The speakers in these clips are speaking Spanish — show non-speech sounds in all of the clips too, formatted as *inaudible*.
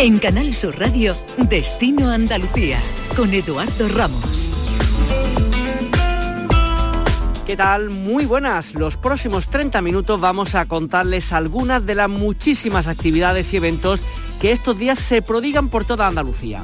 En Canal Sur Radio, Destino Andalucía, con Eduardo Ramos. ¿Qué tal? Muy buenas. Los próximos 30 minutos vamos a contarles algunas de las muchísimas actividades y eventos que estos días se prodigan por toda Andalucía.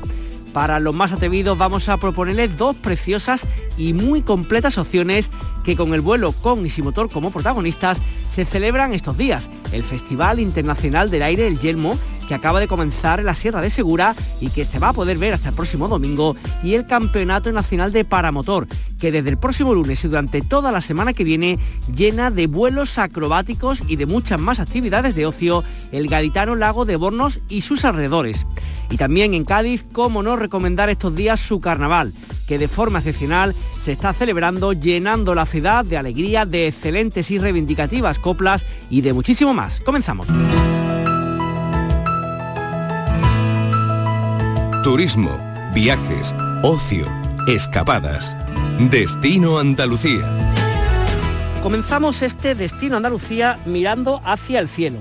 Para los más atrevidos vamos a proponerles dos preciosas y muy completas opciones que con el vuelo con y sin motor como protagonistas se celebran estos días. El Festival Internacional del Aire El Yelmo que acaba de comenzar en la Sierra de Segura y que se va a poder ver hasta el próximo domingo, y el Campeonato Nacional de Paramotor, que desde el próximo lunes y durante toda la semana que viene llena de vuelos acrobáticos y de muchas más actividades de ocio el gaditano Lago de Bornos y sus alrededores. Y también en Cádiz, cómo no recomendar estos días su carnaval, que de forma excepcional se está celebrando llenando la ciudad de alegría, de excelentes y reivindicativas coplas y de muchísimo más. Comenzamos. Turismo, viajes, ocio, escapadas. Destino Andalucía. Comenzamos este Destino Andalucía mirando hacia el cielo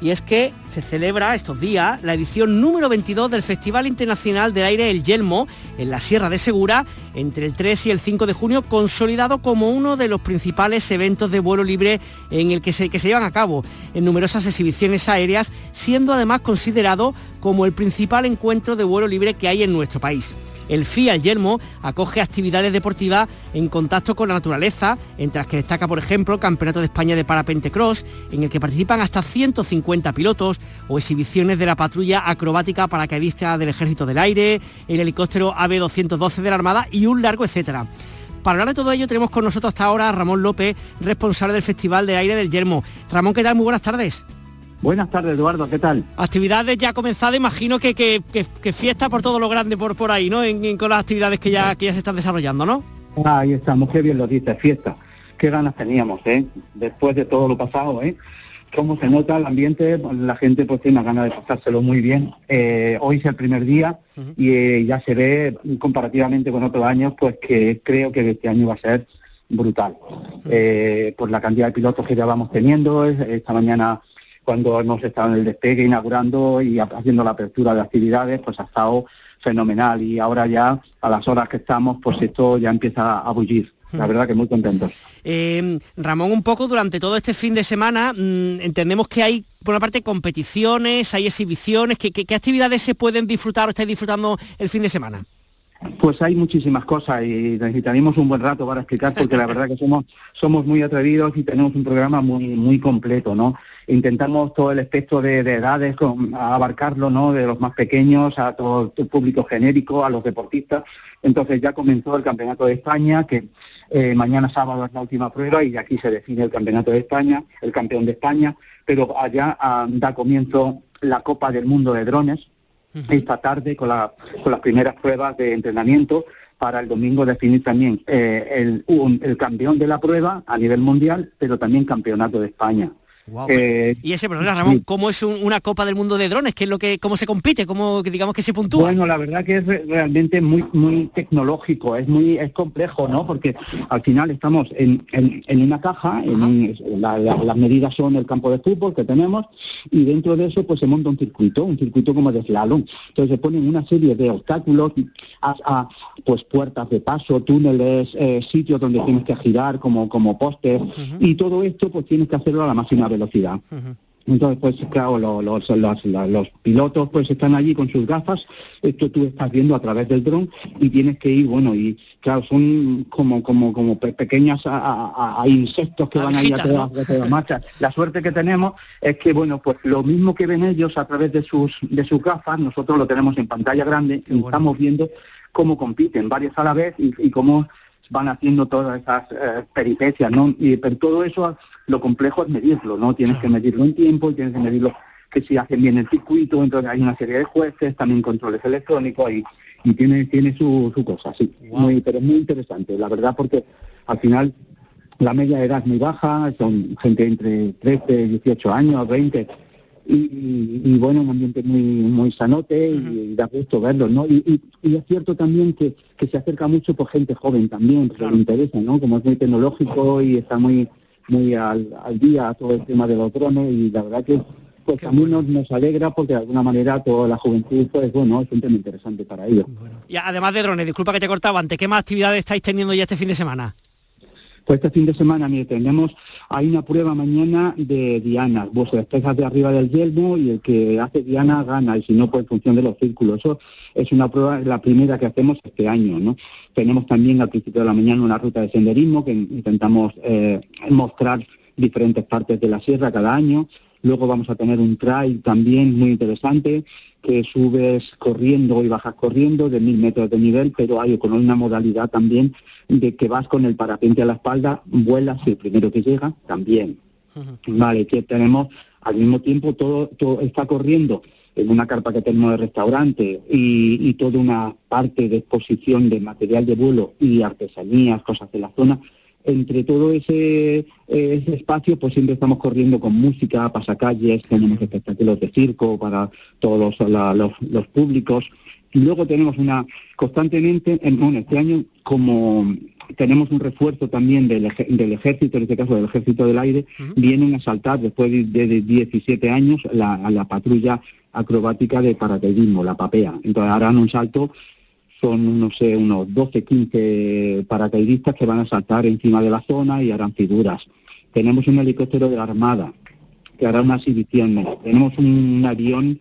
y es que se celebra estos días la edición número 22 del Festival Internacional del Aire El Yelmo en la Sierra de Segura entre el 3 y el 5 de junio, consolidado como uno de los principales eventos de vuelo libre en el que se, que se llevan a cabo en numerosas exhibiciones aéreas, siendo además considerado como el principal encuentro de vuelo libre que hay en nuestro país. El FIA Yelmo acoge actividades deportivas en contacto con la naturaleza, entre las que destaca, por ejemplo, el Campeonato de España de Parapente Cross, en el que participan hasta 150 pilotos, o exhibiciones de la patrulla acrobática paracaidista del Ejército del Aire, el helicóptero AB-212 de la Armada y un largo etcétera. Para hablar de todo ello tenemos con nosotros hasta ahora a Ramón López, responsable del Festival de Aire del Yermo. Ramón, ¿qué tal? Muy buenas tardes. Buenas tardes, Eduardo, ¿qué tal? Actividades ya comenzadas, imagino que, que, fiesta por todo lo grande por, por ahí, ¿no? En, con las actividades que ya, que ya se están desarrollando, ¿no? Ahí estamos, qué bien lo dice, fiesta. Qué ganas teníamos, ¿eh? Después de todo lo pasado, ¿eh? Cómo se nota el ambiente, la gente pues tiene ganas de pasárselo muy bien. Eh, hoy es el primer día y eh, ya se ve comparativamente con otros años, pues que creo que este año va a ser brutal. Eh, por la cantidad de pilotos que ya vamos teniendo, esta mañana cuando hemos estado en el despegue inaugurando y haciendo la apertura de actividades, pues ha estado fenomenal y ahora ya a las horas que estamos, pues esto ya empieza a bullir. La hmm. verdad que muy contentos. Eh, Ramón, un poco durante todo este fin de semana mm, entendemos que hay, por una parte, competiciones, hay exhibiciones. ¿Qué, qué actividades se pueden disfrutar o estáis disfrutando el fin de semana? Pues hay muchísimas cosas y necesitaríamos un buen rato para explicar porque la verdad que somos somos muy atrevidos y tenemos un programa muy muy completo, ¿no? Intentamos todo el espectro de, edades abarcarlo, ¿no? De los más pequeños a todo el público genérico, a los deportistas. Entonces ya comenzó el Campeonato de España, que eh, mañana sábado es la última prueba y aquí se define el Campeonato de España, el campeón de España, pero allá ah, da comienzo la Copa del Mundo de Drones, esta tarde con, la, con las primeras pruebas de entrenamiento para el domingo definir también eh, el, el campeón de la prueba a nivel mundial, pero también campeonato de España. Eh, y ese problema, Ramón, ¿cómo es una Copa del Mundo de drones? ¿Qué es lo que, ¿Cómo se compite? ¿Cómo digamos que se puntúa? Bueno, la verdad que es realmente muy muy tecnológico, es muy es complejo, ¿no? Porque al final estamos en, en, una caja, en las medidas son el campo de fútbol que tenemos y dentro de eso pues se monta un circuito, un circuito como de slalom. Entonces se ponen una serie de obstáculos, a, pues puertas de paso, túneles, eh, sitios donde tienes que girar como como póster y todo esto pues tienes que hacerlo a la máxima velocidad. Entonces, pues claro, los, los, pilotos pues están allí con sus gafas, esto tú estás viendo a través del dron y tienes que ir, bueno, y claro, son como como como pequeñas a, insectos que van ahí a toda, la marcha. La suerte que tenemos es que, bueno, pues lo mismo que ven ellos a través de sus de sus gafas, nosotros lo tenemos en pantalla grande y estamos viendo cómo compiten varios a la vez y, y cómo van haciendo todas esas eh, peripecias, ¿no? Y, pero todo eso, lo complejo es medirlo, ¿no? Tienes que medirlo en tiempo y tienes que medirlo que si hacen bien el circuito, entonces hay una serie de jueces, también controles electrónicos y, y tiene, tiene su, su cosa, sí. Muy, pero es muy interesante, la verdad, porque al final la media de edad es muy baja, son gente entre 13, 18 años, 20, y, bueno, un ambiente muy muy sanote y, da gusto verlo, ¿no? Y, es cierto también que, que se acerca mucho por gente joven también, que le interesa, ¿no? Como es muy tecnológico y está muy muy al, al día todo el tema de los drones y la verdad que pues también nos, nos, alegra porque de alguna manera toda la juventud, pues bueno, es un tema interesante para ellos. Y además de drones, disculpa que te cortaba antes, ¿qué más actividades estáis teniendo ya este fin de semana? Pues este fin de semana, mire, tenemos, hay una prueba mañana de Diana, vos despejas de arriba del yelmo y el que hace Diana gana, y si no, pues en función de los círculos. Eso es una prueba, la primera que hacemos este año, ¿no? Tenemos también al principio de la mañana una ruta de senderismo que intentamos eh, mostrar diferentes partes de la sierra cada año. Luego vamos a tener un trail también muy interesante, que subes corriendo y bajas corriendo de mil metros de nivel, pero hay con una modalidad también de que vas con el parapente a la espalda, vuelas y el primero que llega también. Vale, que tenemos al mismo tiempo todo, todo está corriendo en una carpa que tenemos de restaurante y, y toda una parte de exposición de material de vuelo y artesanías, cosas de la zona, entre todo ese, eh, ese espacio, pues siempre estamos corriendo con música, pasacalles, tenemos espectáculos de circo para todos los, los, públicos. Y luego tenemos una, constantemente, en, bueno, este año, como tenemos un refuerzo también del, del ejército, en este caso del ejército del aire, vienen a saltar después de, de 17 años la, la patrulla acrobática de paracaidismo, la PAPEA. Entonces harán un salto son, no sé, unos 12, 15 paracaidistas que van a saltar encima de la zona y harán figuras. Tenemos un helicóptero de la Armada que hará una exhibición. Tenemos un avión,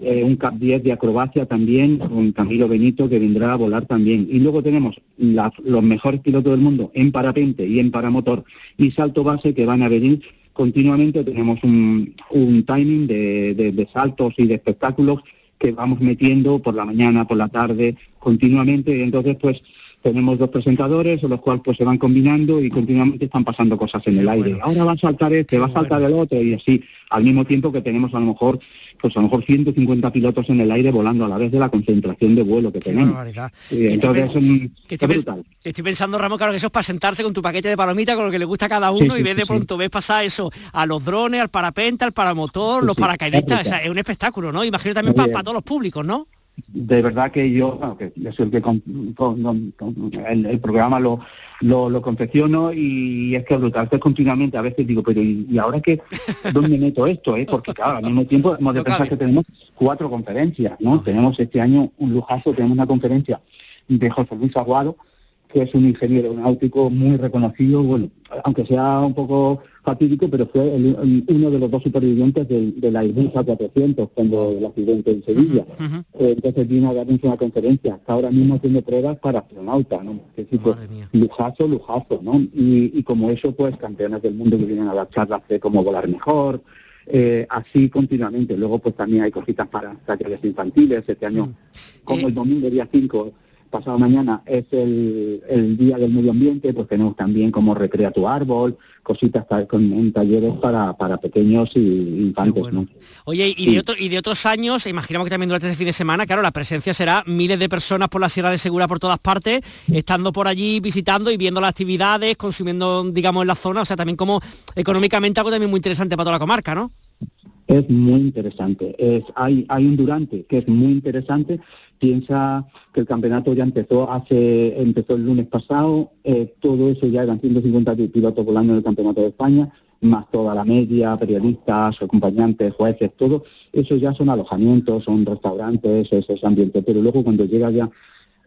eh, un CAP 10 de acrobacia también, con Camilo Benito, que vendrá a volar también. Y luego tenemos los mejores pilotos del mundo en parapente y en paramotor y salto base que van a venir continuamente. Tenemos un, timing de saltos y de espectáculos que vamos metiendo por la mañana, por la tarde, continuamente, y entonces pues tenemos dos presentadores, los cuales pues se van combinando y continuamente están pasando cosas en el aire. Ahora va a saltar este, va a saltar el otro, y así, al mismo tiempo que tenemos a lo mejor, pues a lo mejor 150 pilotos en el aire volando a la vez de la concentración de vuelo que tenemos. entonces es, brutal. Estoy pensando, Ramón, claro que eso es para sentarse con tu paquete de palomitas con lo que le gusta a cada uno y ves de pronto, ves pasar eso a los drones, al parapente, al paramotor, los paracaidistas, es un espectáculo, ¿no? Imagino también para, para todos los públicos, ¿no? De verdad que yo, que es el que con, el, programa lo, lo, confecciono y es que brutal. Es continuamente, a veces digo, pero ¿y, ahora qué? ¿Dónde meto esto? Eh? Porque claro, al mismo tiempo hemos de pensar que tenemos cuatro conferencias, ¿no? Tenemos este año un lujazo, tenemos una conferencia de José Luis Aguado, que es un ingeniero náutico muy reconocido, bueno, aunque sea un poco fatídico, pero fue uno de los dos supervivientes de, la Airbus 400 cuando el accidente en Sevilla. Eh, entonces vino a darnos una conferencia, está ahora mismo haciendo pruebas para astronautas, ¿no? Que sí, pues, lujazo, lujazo, ¿no? Y, como eso, pues campeones del mundo que vienen a dar charlas de cómo volar mejor, eh, así continuamente. Luego, pues también hay cositas para talleres infantiles. Este año, como el domingo día 5 pasado mañana es el, Día del Medio Ambiente, pues tenemos también como Recrea tu Árbol, cositas con, en talleres para, para pequeños y infantes. Oye, y, de y de otros años, imaginamos que también durante este fin de semana, claro, la presencia será miles de personas por la Sierra de Segura por todas partes, estando por allí visitando y viendo las actividades, consumiendo, digamos, en la zona, o sea, también como económicamente algo también muy interesante para toda la comarca, ¿no? Es muy interesante. Es, hay, hay un durante que es muy interesante Piensa que el campeonato ya empezó hace empezó el lunes pasado, eh, todo eso ya eran 150 pilotos volando en el campeonato de España, más toda la media, periodistas, acompañantes, jueces, todo eso ya son alojamientos, son restaurantes, ese, ese ambiente. Pero luego cuando llega ya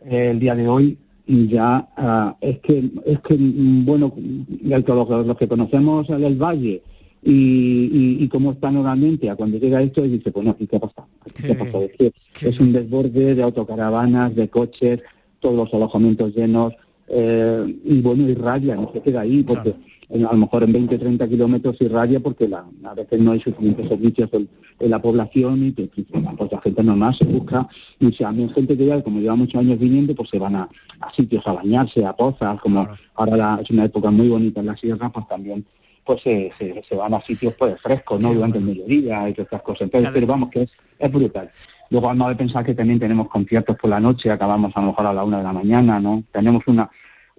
el día de hoy, ya ah, es que es que bueno, los, los que conocemos el Valle y, y, cómo está normalmente. A cuando llega esto y dice, pues no, ¿qué ha pasado? ¿Qué, ha Es, un desborde de autocaravanas, de coches, todos los alojamientos llenos, eh, y bueno, irradia, no se queda ahí, porque a lo mejor en 20, 30 kilómetros irradia porque la, a veces no hay suficientes servicios en, la población y que pues la gente normal se busca, y si a mí gente que ya, como lleva muchos años viniendo, pues se van a, sitios a bañarse, a pozas, como ahora es una época muy bonita en la sierra, pues también pues se, se, van a sitios pues frescos, ¿no? Durante el mediodía y todas estas cosas. Entonces, pero vamos, que es, es brutal. Luego vamos a pensar que también tenemos conciertos por la noche, acabamos a lo mejor a la una de la mañana, ¿no? Tenemos una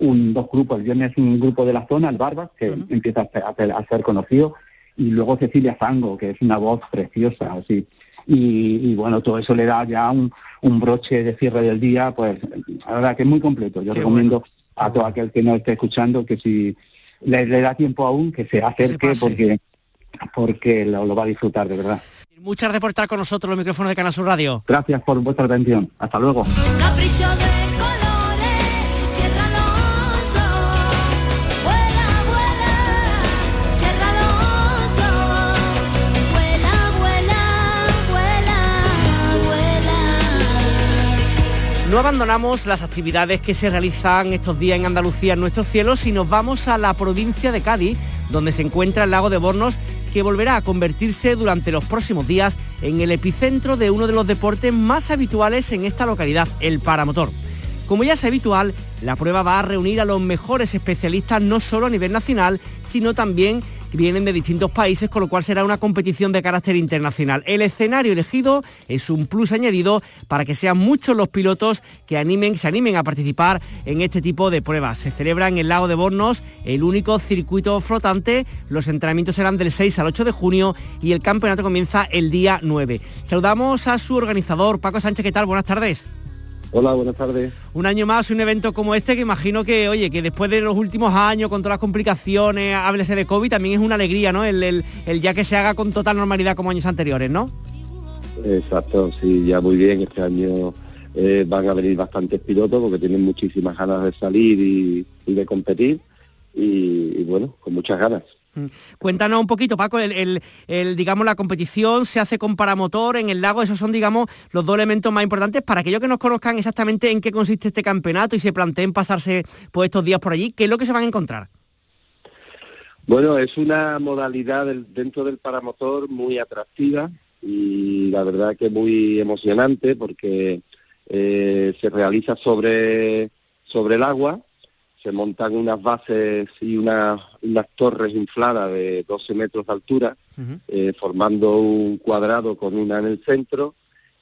un, dos grupos, el viernes un grupo de la zona, el Barbas, que empieza a, ser conocido, y luego Cecilia Zango, que es una voz preciosa, así. Y, bueno, todo eso le da ya un, un, broche de cierre del día, pues la verdad que es muy completo. Yo recomiendo a todo aquel que no esté escuchando que si le, da tiempo aún que se acerque porque porque lo, va a disfrutar de verdad. Muchas gracias por estar con nosotros los micrófonos de Canal Sur Radio. Gracias por vuestra atención. Hasta luego. No abandonamos las actividades que se realizan estos días en Andalucía en nuestros cielos y nos vamos a la provincia de Cádiz, donde se encuentra el lago de Bornos, que volverá a convertirse durante los próximos días en el epicentro de uno de los deportes más habituales en esta localidad, el paramotor. Como ya es habitual, la prueba va a reunir a los mejores especialistas no solo a nivel nacional, sino también vienen de distintos países, con lo cual será una competición de carácter internacional. El escenario elegido es un plus añadido para que sean muchos los pilotos que animen, se animen a participar en este tipo de pruebas. Se celebra en el lago de Bornos el único circuito flotante. Los entrenamientos serán del 6 al 8 de junio y el campeonato comienza el día 9. Saludamos a su organizador, Paco Sánchez. ¿Qué tal? Buenas tardes. Hola, buenas tardes. Un año más, un evento como este que imagino que, oye, que después de los últimos años, con todas las complicaciones, háblese de COVID, también es una alegría, ¿no? El, ya que se haga con total normalidad como años anteriores, ¿no? Exacto, sí, ya muy bien. Este año eh, van a venir bastantes pilotos porque tienen muchísimas ganas de salir y, de competir y bueno, con muchas ganas. Mm. Cuéntanos un poquito, Paco, el, digamos, la competición se hace con paramotor en el lago, esos son, digamos, los dos elementos más importantes para aquellos que nos conozcan exactamente en qué consiste este campeonato y se planteen pasarse pues, estos días por allí, ¿qué es lo que se van a encontrar? Bueno, es una modalidad dentro del paramotor muy atractiva y la verdad que muy emocionante porque eh, se realiza sobre, sobre el agua se montan unas bases y unas, unas torres infladas de 12 metros de altura, eh, formando un cuadrado con una en el centro,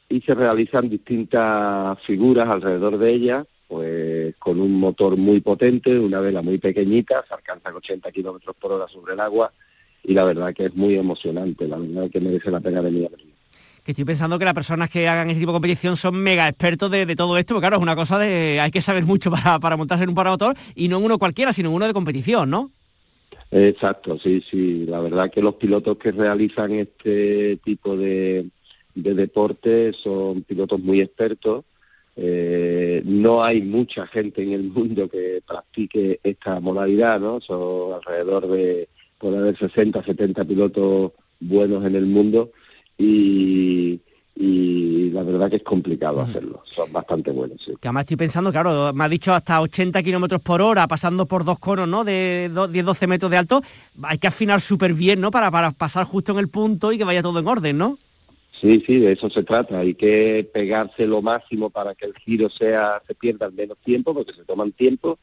y se realizan distintas figuras alrededor de ellas, pues con un motor muy potente, una vela muy pequeñita, se alcanzan 80 kilómetros por hora sobre el agua, y la verdad que es muy emocionante, la verdad que merece la pena venir a verlo que estoy pensando que las personas que hagan este tipo de competición son mega expertos de, todo esto, porque claro, es una cosa de, hay que saber mucho para, para montarse en un paramotor y no en uno cualquiera, sino en uno de competición, ¿no? Exacto, sí, sí. La verdad que los pilotos que realizan este tipo de, de deporte son pilotos muy expertos. Eh, no hay mucha gente en el mundo que practique esta modalidad, ¿no? Son alrededor de, puede haber 60, 70 pilotos buenos en el mundo y, la verdad que es complicado hacerlo, son bastante buenos. Sí. Que además estoy pensando, claro, me ha dicho hasta 80 kilómetros por hora, pasando por dos conos, ¿no? De 10-12 metros de alto, hay que afinar súper bien, ¿no? Para, para pasar justo en el punto y que vaya todo en orden, ¿no? Sí, sí, de eso se trata. Hay que pegarse lo máximo para que el giro sea se pierda al menos tiempo, porque se toman tiempo.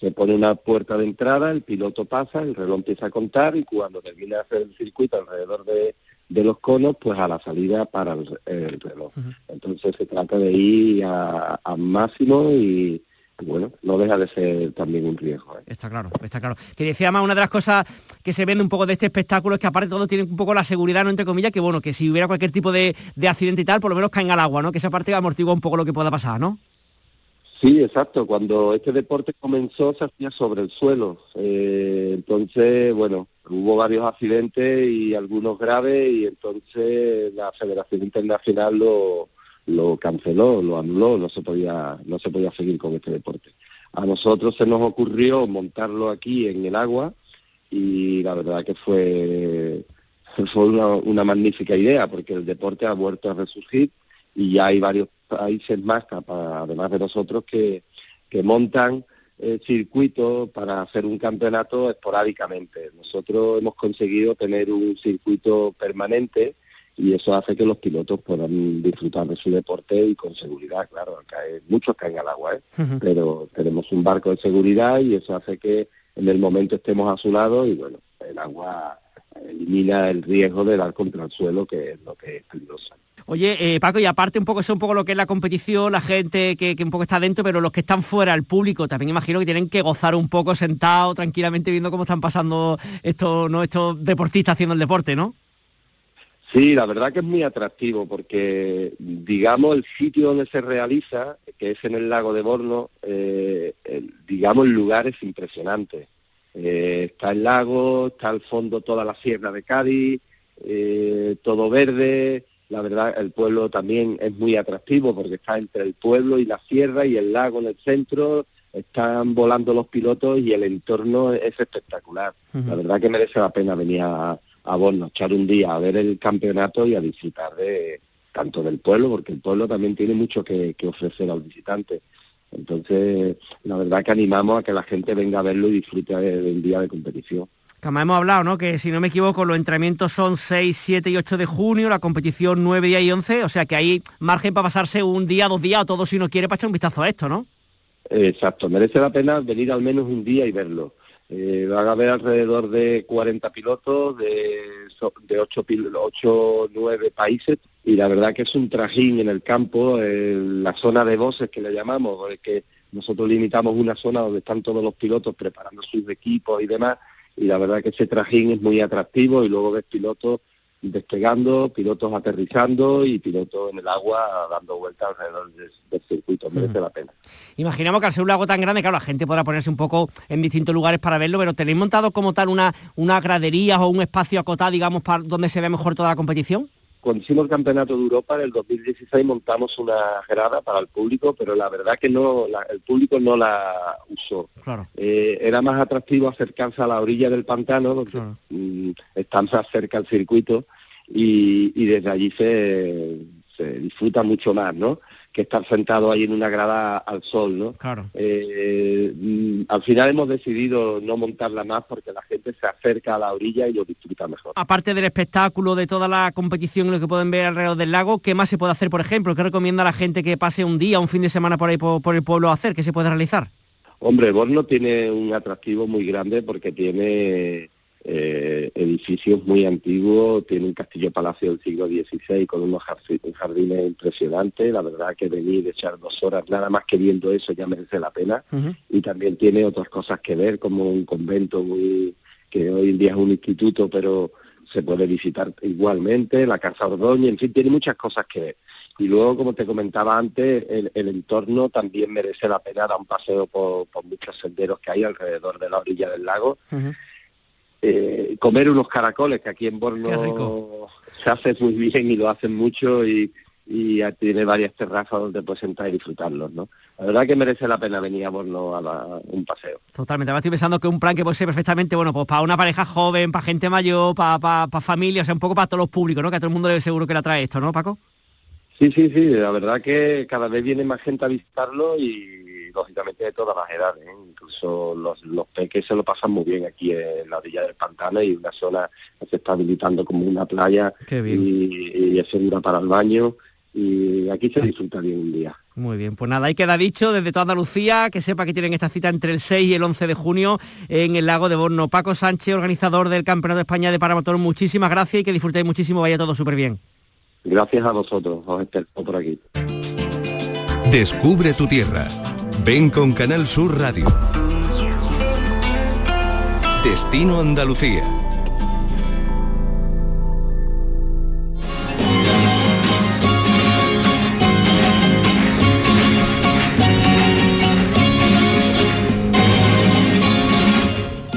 Se pone una puerta de entrada, el piloto pasa, el reloj empieza a contar y cuando termina de hacer el circuito alrededor de de los conos pues a la salida para el, reloj. Entonces se trata de ir a, máximo y, bueno, no deja de ser también un riesgo. ¿eh? Está claro, está claro. Que decía más, una de las cosas que se vende un poco de este espectáculo es que aparte todo tiene un poco la seguridad, no entre comillas, que bueno, que si hubiera cualquier tipo de, de accidente y tal, por lo menos caen al agua, ¿no? Que esa parte amortigua un poco lo que pueda pasar, ¿no? Sí, exacto. Cuando este deporte comenzó se hacía sobre el suelo. Eh, entonces, bueno, hubo varios accidentes y algunos graves y entonces la Federación Internacional lo, lo canceló, lo anuló, no se podía no se podía seguir con este deporte. A nosotros se nos ocurrió montarlo aquí en el agua y la verdad que fue fue una, una magnífica idea porque el deporte ha vuelto a resurgir y ya hay varios países más, además de nosotros, que, que montan eh, circuitos para hacer un campeonato esporádicamente. Nosotros hemos conseguido tener un circuito permanente y eso hace que los pilotos puedan disfrutar de su deporte y con seguridad, claro, cae, muchos caen al agua, ¿eh? pero tenemos un barco de seguridad y eso hace que en el momento estemos a su lado y bueno, el agua elimina el riesgo de dar contra el suelo, que es lo que es peligroso. Oye, eh, Paco, y aparte un poco eso un poco lo que es la competición, la gente que, un poco está dentro, pero los que están fuera, el público, también imagino que tienen que gozar un poco sentado tranquilamente viendo cómo están pasando estos, ¿no? deportistas haciendo el deporte, ¿no? Sí, la verdad que es muy atractivo porque, digamos, el sitio donde se realiza, que es en el lago de Borno, eh, digamos, el lugar es impresionante. Eh, está el lago, está al fondo toda la sierra de Cádiz, todo verde, la verdad el pueblo también es muy atractivo porque está entre el pueblo y la sierra y el lago en el centro, están volando los pilotos y el entorno es espectacular. La verdad que merece la pena venir a, a Borno, echar un día a ver el campeonato y a disfrutar de tanto del pueblo, porque el pueblo también tiene mucho que, que ofrecer al visitante. Entonces, la verdad que animamos a que la gente venga a verlo y disfrute del día de competición. Como hemos hablado, ¿no? Que si no me equivoco, los entrenamientos son 6, 7 y 8 de junio, la competición 9, 10 y 11, o sea que hay margen para pasarse un día, dos días o todo si uno quiere para echar un vistazo a esto, ¿no? Exacto, merece la pena venir al menos un día y verlo. Eh, van a haber alrededor de 40 pilotos de, de 8, 8 9 países y la verdad que es un trajín en el campo, en la zona de voces que le llamamos, que nosotros limitamos una zona donde están todos los pilotos preparando sus equipos y demás, y la verdad que ese trajín es muy atractivo y luego ves pilotos despegando, pilotos aterrizando y pilotos en el agua dando vueltas alrededor del, circuito. Merece la pena. Imaginamos que al ser un lago tan grande, claro, la gente podrá ponerse un poco en distintos lugares para verlo, pero ¿tenéis montado como tal una, una gradería o un espacio acotado, digamos, para donde se ve mejor toda la competición? Cuando hicimos el Campeonato de Europa en el 2016 montamos una grada para el público, pero la verdad que no, el público no la usó. Eh, era más atractivo acercarse a la orilla del pantano, porque mm, están más cerca al circuito y, y desde allí se, se disfruta mucho más, ¿no? Que estar sentado ahí en una grada al sol, ¿no? Claro. Eh, mm, al final hemos decidido no montarla más porque la gente se acerca a la orilla y lo disfruta mejor. Aparte del espectáculo, de toda la competición y lo que pueden ver alrededor del lago, ¿qué más se puede hacer, por ejemplo? ¿Qué recomienda a la gente que pase un día, un fin de semana por ahí por, el pueblo a hacer? ¿Qué se puede realizar? Hombre, Borno tiene un atractivo muy grande porque tiene eh, edificios muy antiguos, tiene un castillo palacio del siglo XVI con unos jardines impresionantes, la verdad que venir y echar dos horas nada más que viendo eso ya merece la pena y también tiene otras cosas que ver como un convento muy que hoy en día es un instituto pero se puede visitar igualmente, la Casa Ordoña, en fin, tiene muchas cosas que ver. Y luego, como te comentaba antes, el, entorno también merece la pena dar un paseo por, muchos senderos que hay alrededor de la orilla del lago. Eh, comer unos caracoles, que aquí en Borno se hace muy bien y lo hacen mucho y, y tiene varias terrazas donde puedes entrar y disfrutarlos, ¿no? La verdad que merece la pena venir a Borno a, un paseo. Totalmente, ahora estoy pensando que un plan que puede ser perfectamente, bueno, pues para una pareja joven, para gente mayor, para, para, familia, o sea, un poco para todos los públicos, ¿no? Que a todo el mundo seguro que le atrae esto, ¿no, Paco? Sí, sí, sí, la verdad que cada vez viene más gente a visitarlo y lógicamente de todas las edades, ¿eh? Incluso los, los peques se lo pasan muy bien aquí en la orilla del pantano y una zona que se está habilitando como una playa y, es segura para el baño y aquí se disfruta bien un día. Muy bien, pues nada, ahí queda dicho desde toda Andalucía, que sepa que tienen esta cita entre el 6 y el 11 de junio en el lago de Borno. Paco Sánchez, organizador del Campeonato de España de Paramotor, muchísimas gracias y que disfrutéis muchísimo, vaya todo súper bien. Gracias a vosotros, os espero por aquí. Descubre tu tierra. Ven con Canal Sur Radio. Destino Andalucía.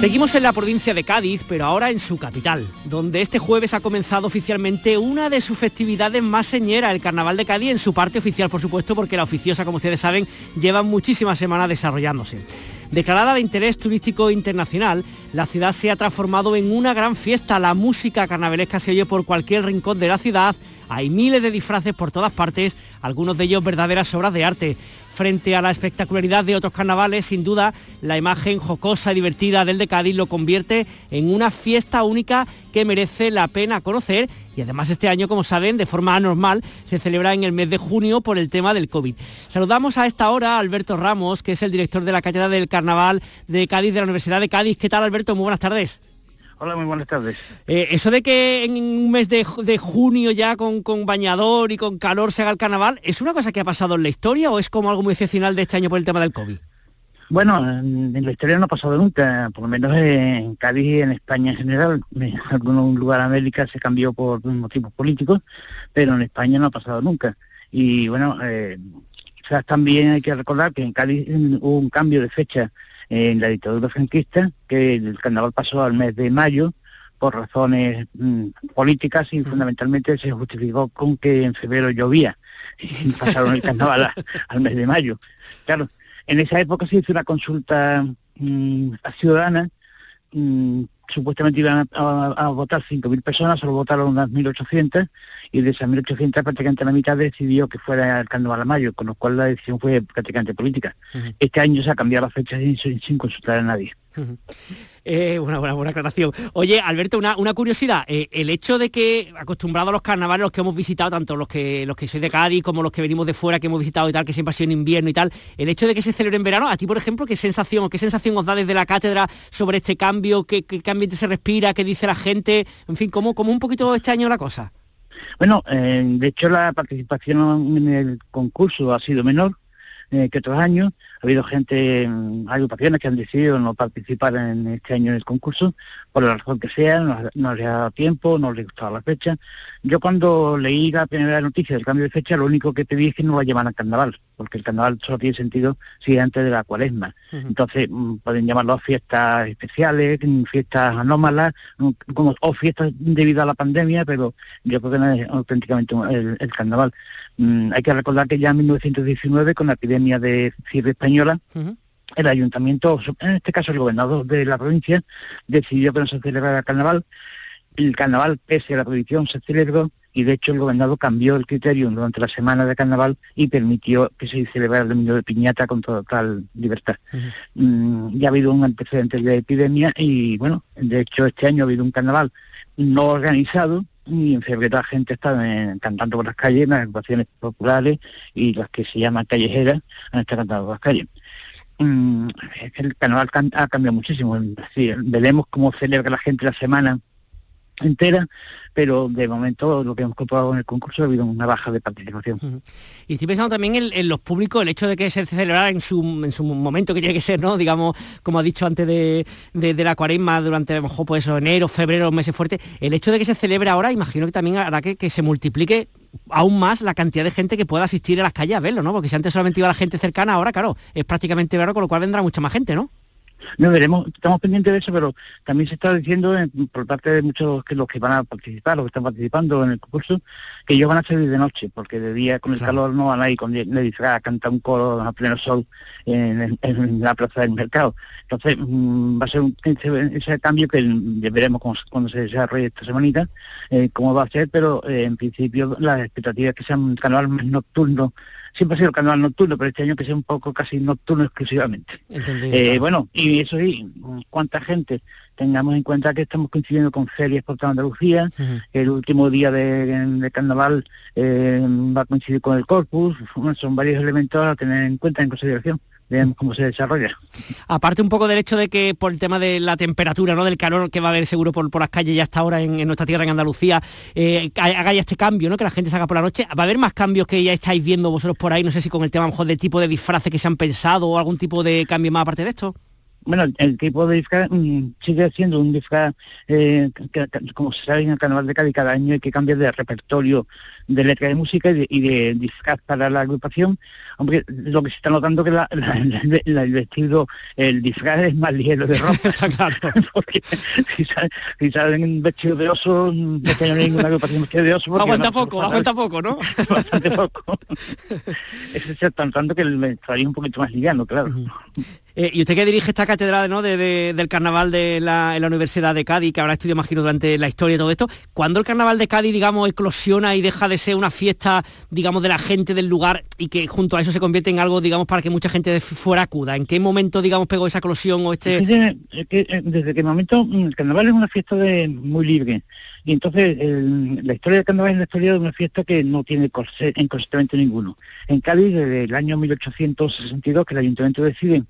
Seguimos en la provincia de Cádiz, pero ahora en su capital, donde este jueves ha comenzado oficialmente una de sus festividades más señeras, el Carnaval de Cádiz, en su parte oficial, por supuesto, porque la oficiosa, como ustedes saben, lleva muchísimas semanas desarrollándose. Declarada de interés turístico internacional, la ciudad se ha transformado en una gran fiesta. La música carnavalesca se oye por cualquier rincón de la ciudad. Hay miles de disfraces por todas partes, algunos de ellos verdaderas obras de arte frente a la espectacularidad de otros carnavales, sin duda la imagen jocosa y divertida del de Cádiz lo convierte en una fiesta única que merece la pena conocer y además este año, como saben, de forma anormal, se celebra en el mes de junio por el tema del COVID. Saludamos a esta hora a Alberto Ramos, que es el director de la Cátedra del Carnaval de Cádiz de la Universidad de Cádiz. ¿Qué tal, Alberto? Muy buenas tardes. Hola, muy buenas tardes. Eh, eso de que en un mes de, junio ya con, bañador y con calor se haga el carnaval, ¿es una cosa que ha pasado en la historia o es como algo muy excepcional de este año por el tema del COVID? Bueno, en, la historia no ha pasado nunca, por lo menos en Cádiz y en España en general. En algún lugar de América se cambió por motivos políticos, pero en España no ha pasado nunca. Y bueno, eh, también hay que recordar que en Cádiz hubo un cambio de fecha en la dictadura franquista, que el carnaval pasó al mes de mayo por razones mm, políticas y fundamentalmente se justificó con que en febrero llovía y pasaron el carnaval al mes de mayo. Claro, en esa época se hizo una consulta mm, ciudadana mm, supuestamente iban a, votar 5.000 personas, solo votaron unas 1.800 y de esas 1.800 prácticamente la mitad decidió que fuera el carnaval a mayo, con lo cual la decisión fue prácticamente política. Este año se ha cambiado la fecha sin consultar a nadie. Eh, una buena, buena aclaración. Oye, Alberto, una, curiosidad. Eh, el hecho de que, acostumbrados a los carnavales, los que hemos visitado, tanto los que los que sois de Cádiz como los que venimos de fuera, que hemos visitado y tal, que siempre ha sido en invierno y tal, el hecho de que se celebre en verano, a ti, por ejemplo, ¿qué sensación qué sensación os da desde la cátedra sobre este cambio? ¿Qué, qué ambiente se respira? ¿Qué dice la gente? En fin, ¿cómo, cómo un poquito este año la cosa? Bueno, eh, de hecho la participación en el concurso ha sido menor, eh, que otros años. Ha habido gente, mm, agrupaciones que han decidido no participar en este año en el concurso, por la razón que sea, no, les ha dado tiempo, no les gustaba la fecha. Yo cuando leí la primera noticia del cambio de fecha, lo único que pedí es que no la llevan al carnaval, porque el carnaval solo tiene sentido si es antes de la cuaresma. Entonces mm, pueden llamarlo fiestas especiales, mm, fiestas anómalas, como, o fiestas debido a la pandemia, pero yo creo que no es auténticamente el, carnaval. hay que recordar que ya en 1919, con la epidemia de fiebre española, el ayuntamiento, en este caso el gobernador de la provincia, decidió que no se celebrara el carnaval. El carnaval, pese a la prohibición, se celebró y de hecho el gobernador cambió el criterio durante la semana de carnaval y permitió que se celebrara el domingo de piñata con total libertad. Mm, ya ha habido un antecedente de epidemia y bueno, de hecho este año ha habido un carnaval no organizado, y en febrero la gente está cantando por las calles, las agrupaciones populares y las que se llaman callejeras han estado cantando por las calles. Mm, el carnaval ha cambiado muchísimo. veremos cómo celebra la gente la semana entera, pero de momento lo que hemos comprobado en el concurso ha habido una baja de participación. Y estoy pensando también en, los públicos, el hecho de que se celebrara en su, en su momento que tiene que ser, ¿no? Digamos, como ha dicho antes de, la cuaresma, durante a lo mejor pues eso, enero, febrero, meses fuertes, el hecho de que se celebre ahora, imagino que también hará que, que se multiplique aún más la cantidad de gente que pueda asistir a las calles a verlo, ¿no? Porque si antes solamente iba la gente cercana, ahora, claro, es prácticamente verano, con lo cual vendrá mucha más gente, ¿no? No veremos, estamos pendientes de eso, pero también se está diciendo por parte de muchos que los que van a participar, los que están participando en el concurso, que ellos van a salir de noche, porque de día con el calor no van a ir con a cantar un coro a pleno sol en, la plaza del mercado. Entonces mm, va a ser un, ese, cambio que veremos cuando se desarrolle esta semanita, eh, cómo va a ser, pero eh, en principio las expectativas que sea un canal más nocturno siempre ha sido el carnaval nocturno, pero este año que sea un poco casi nocturno exclusivamente. Eh, bueno, y eso sí, cuánta gente, tengamos en cuenta que estamos coincidiendo con ferias por toda Andalucía, el último día de, carnaval eh, va a coincidir con el corpus, son varios elementos a tener en cuenta, en consideración veamos cómo se desarrolla. Aparte un poco del hecho de que por el tema de la temperatura, ¿no? del calor que va a haber seguro por, las calles ya hasta ahora en, nuestra tierra, en Andalucía, eh, haga ya este cambio, ¿no? que la gente salga por la noche. ¿Va a haber más cambios que ya estáis viendo vosotros por ahí? No sé si con el tema a lo mejor del tipo de disfraces que se han pensado o algún tipo de cambio más aparte de esto bueno, el tipo de disfraz mm, sigue siendo un disfraz, eh, como se sabe en el Carnaval de Cádiz cada año hay que cambiar de repertorio de letra de música y de, disfraz para la agrupación, aunque lo que se está notando que la, el vestido, el disfraz es más ligero de ropa. *laughs* está claro. *laughs* Porque si, salen, un vestido de oso, no tengo ninguna agrupación vestido de oso. Aguanta poco, aguanta poco, ¿no? *laughs* Bastante poco. Eso se está notando que el vestuario es un poquito más liviano, claro. Eh, y usted que dirige esta cátedra ¿no? del carnaval de la, Universidad de Cádiz, que habrá estudiado, imagino, durante la historia y todo esto, ¿cuándo el carnaval de Cádiz, digamos, eclosiona y deja de ser una fiesta, digamos, de la gente del lugar y que junto a eso se convierte en algo, digamos, para que mucha gente de fuera acuda? ¿En qué momento, digamos, pegó esa eclosión o este...? Eh, desde, qué momento mm, el carnaval es una fiesta de, muy libre. Y entonces la historia del carnaval es la historia de una fiesta que no tiene corset, en ninguno. En Cádiz, desde el año 1862, que el ayuntamiento decide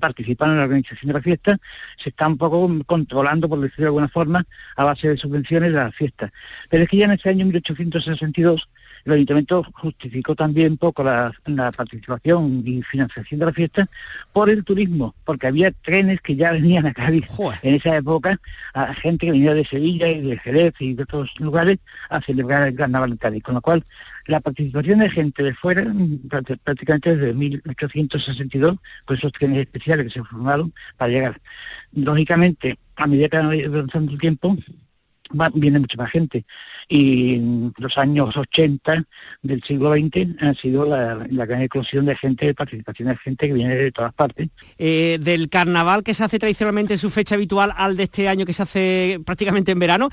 participar en la organización de la fiesta, se está un poco controlando, por decirlo de alguna forma, a base de subvenciones de la fiesta. Pero es que ya en ese año 1862 el ayuntamiento justificó también un poco la, participación y financiación de la fiesta por el turismo, porque había trenes que ya venían a Cádiz en esa época, a gente que venía de Sevilla y de Jerez y de otros lugares a celebrar el carnaval en Cádiz, con lo cual la participación de gente de fuera, prácticamente desde 1862, con esos trenes especiales que se formaron para llegar. Lógicamente, a medida que avanzando el tiempo, viene mucha más gente. Y los años 80 del siglo XX han sido la, gran eclosión de gente, de participación de gente que viene de todas partes. Eh, del carnaval que se hace tradicionalmente en su fecha habitual al de este año que se hace prácticamente en verano,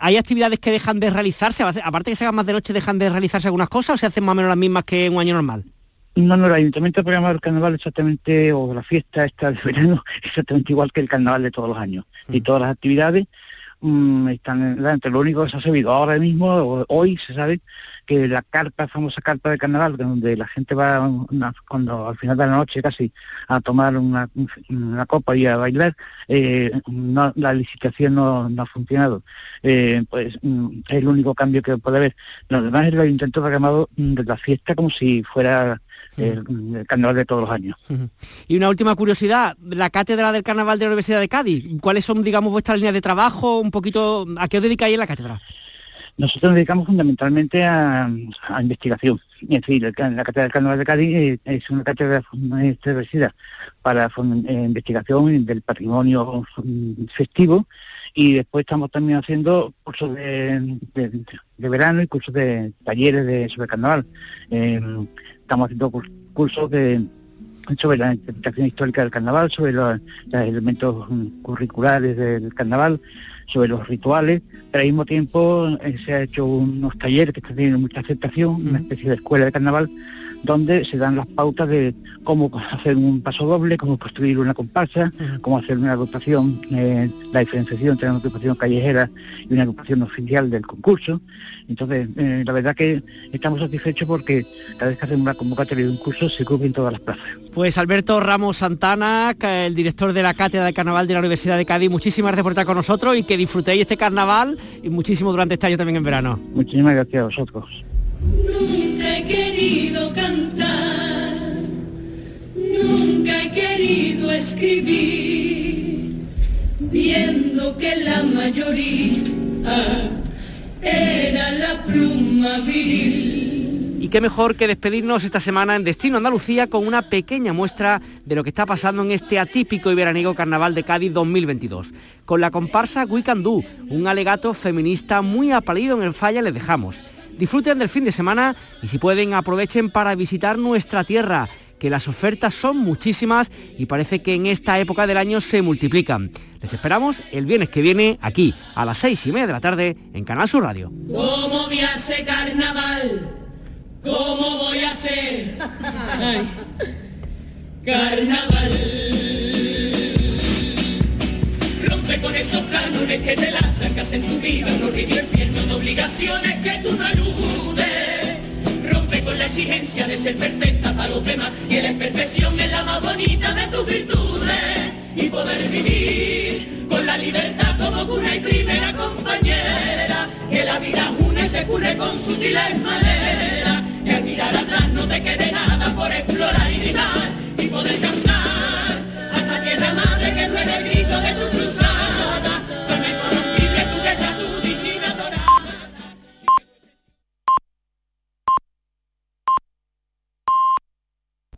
¿hay actividades que dejan de realizarse? Aparte que se hagan más de noche, ¿dejan de realizarse algunas cosas o se hacen más o menos las mismas que en un año normal? No, no, el ayuntamiento ha programado el carnaval exactamente, o la fiesta esta de *laughs* verano, exactamente igual que el carnaval de todos los años. Y mm. todas las actividades Mm, están delante. Lo único que se ha sabido ahora mismo, hoy se sabe que la carpa, famosa carpa de carnaval, donde la gente va cuando al final de la noche casi a tomar una, copa y a bailar, eh, la licitación no, ha funcionado. Eh, pues mm, es el único cambio que puede haber. Lo demás es el intento programado de la fiesta como si fuera el, carnaval de todos los años. Y una última curiosidad, la cátedra del carnaval de la Universidad de Cádiz, ¿cuáles son, digamos, vuestras líneas de trabajo? Un poquito, ¿a qué os dedicáis en la cátedra? Nosotros nos dedicamos fundamentalmente a, investigación. Es decir, la Cátedra del Carnaval de Cádiz eh, es una cátedra establecida para eh, investigación del patrimonio festivo y después estamos también haciendo cursos de, verano y cursos de talleres de, sobre carnaval. Eh, estamos haciendo cursos de, sobre la interpretación histórica del carnaval, sobre los, elementos mm, curriculares del carnaval, sobre los rituales, pero al mismo tiempo eh, se ha hecho unos talleres que están teniendo mucha aceptación, una especie de escuela de carnaval, donde se dan las pautas de cómo hacer un paso doble, cómo construir una comparsa, cómo hacer una agrupación, eh, la diferenciación entre una agrupación callejera y una agrupación oficial del concurso. Entonces, eh, la verdad que estamos satisfechos porque cada vez que hacemos una convocatoria de un curso se cubren todas las plazas. Pues Alberto Ramos Santana, el director de la Cátedra de Carnaval de la Universidad de Cádiz, muchísimas gracias por estar con nosotros y que disfrutéis este carnaval y muchísimo durante este año también en verano. Muchísimas gracias a vosotros. Querido cantar, nunca he querido escribir, viendo que la mayoría era la pluma viril. Y qué mejor que despedirnos esta semana en Destino Andalucía con una pequeña muestra de lo que está pasando en este atípico y veraniego Carnaval de Cádiz 2022. Con la comparsa We Can Do, un alegato feminista muy apalido en el falla les dejamos. Disfruten del fin de semana y si pueden aprovechen para visitar nuestra tierra, que las ofertas son muchísimas y parece que en esta época del año se multiplican. Les esperamos el viernes que viene aquí a las seis y media de la tarde en Canal Sur Radio. ¿Cómo me hace carnaval? ¿Cómo voy a hacer? carnaval. Rompe con esos cánones que te lanzan, hacen tu vida un horrible infierno de obligaciones que tú no eludes. Rompe con la exigencia de ser perfecta para los demás, que la imperfección es la más bonita de tus virtudes. Y poder vivir con la libertad como una y primera compañera, que la vida une se cure con sutiles maneras, que al mirar atrás no te quede nada por explorar y gritar, y poder cambiar